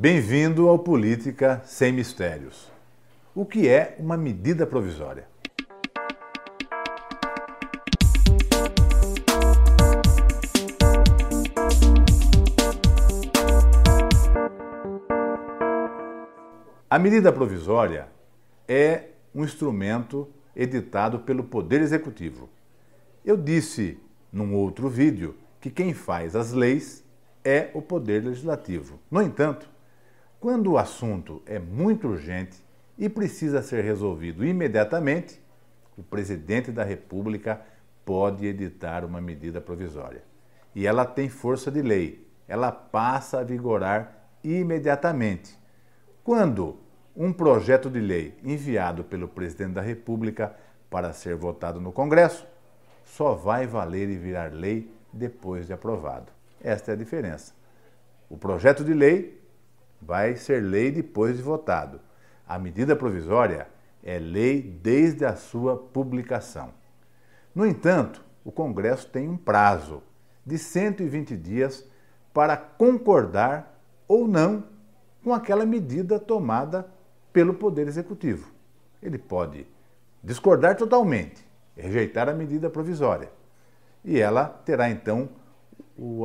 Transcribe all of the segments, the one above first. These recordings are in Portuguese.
Bem-vindo ao Política Sem Mistérios. O que é uma medida provisória? A medida provisória é um instrumento editado pelo Poder Executivo. Eu disse num outro vídeo que quem faz as leis é o Poder Legislativo. No entanto, quando o assunto é muito urgente e precisa ser resolvido imediatamente, o presidente da República pode editar uma medida provisória. E ela tem força de lei, ela passa a vigorar imediatamente quando um projeto de lei enviado pelo presidente da República para ser votado no Congresso só vai valer e virar lei depois de aprovado. Esta é a diferença. O projeto de lei vai ser lei depois de votado. A medida provisória é lei desde a sua publicação. No entanto, o Congresso tem um prazo de 120 dias para concordar ou não com aquela medida tomada pelo Poder Executivo. Ele pode discordar totalmente, rejeitar a medida provisória. E ela terá então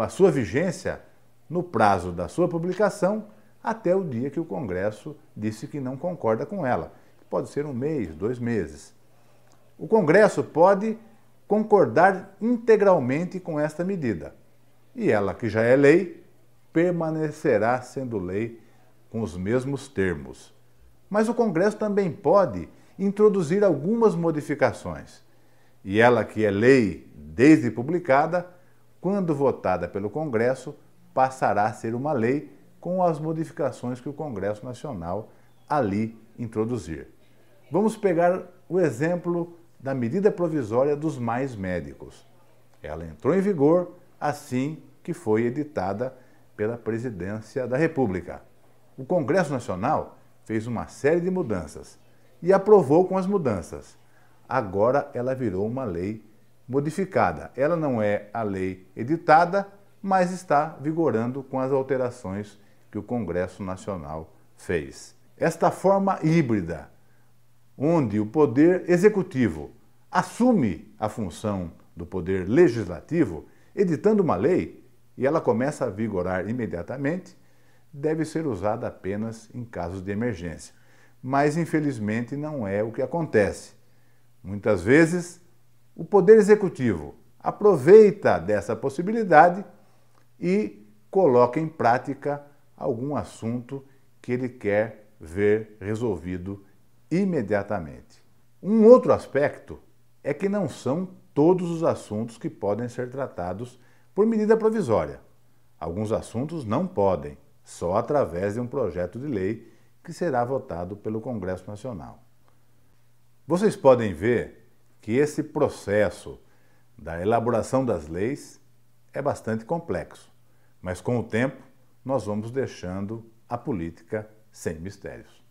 a sua vigência no prazo da sua publicação até o dia que o Congresso disse que não concorda com ela. Pode ser um mês, dois meses. O Congresso pode concordar integralmente com esta medida. E ela, que já é lei, permanecerá sendo lei com os mesmos termos. Mas o Congresso também pode introduzir algumas modificações. E ela, que é lei desde publicada, quando votada pelo Congresso, passará a ser uma lei com as modificações que o Congresso Nacional ali introduzir. Vamos pegar o exemplo da medida provisória dos mais médicos. Ela entrou em vigor assim que foi editada pela Presidência da República. O Congresso Nacional fez uma série de mudanças e aprovou com as mudanças. Agora ela virou uma lei modificada. Ela não é a lei editada, mas está vigorando com as alterações que o Congresso Nacional fez. Esta forma híbrida, onde o poder executivo assume a função do poder legislativo, editando uma lei, e ela começa a vigorar imediatamente, deve ser usada apenas em casos de emergência. Mas, infelizmente, não é o que acontece. Muitas vezes, o Poder Executivo aproveita dessa possibilidade e coloca em prática algum assunto que ele quer ver resolvido imediatamente. Um outro aspecto é que não são todos os assuntos que podem ser tratados por medida provisória. Alguns assuntos não podem só através de um projeto de lei que será votado pelo Congresso Nacional. Vocês podem ver que esse processo da elaboração das leis é bastante complexo, mas com o tempo nós vamos deixando a política sem mistérios.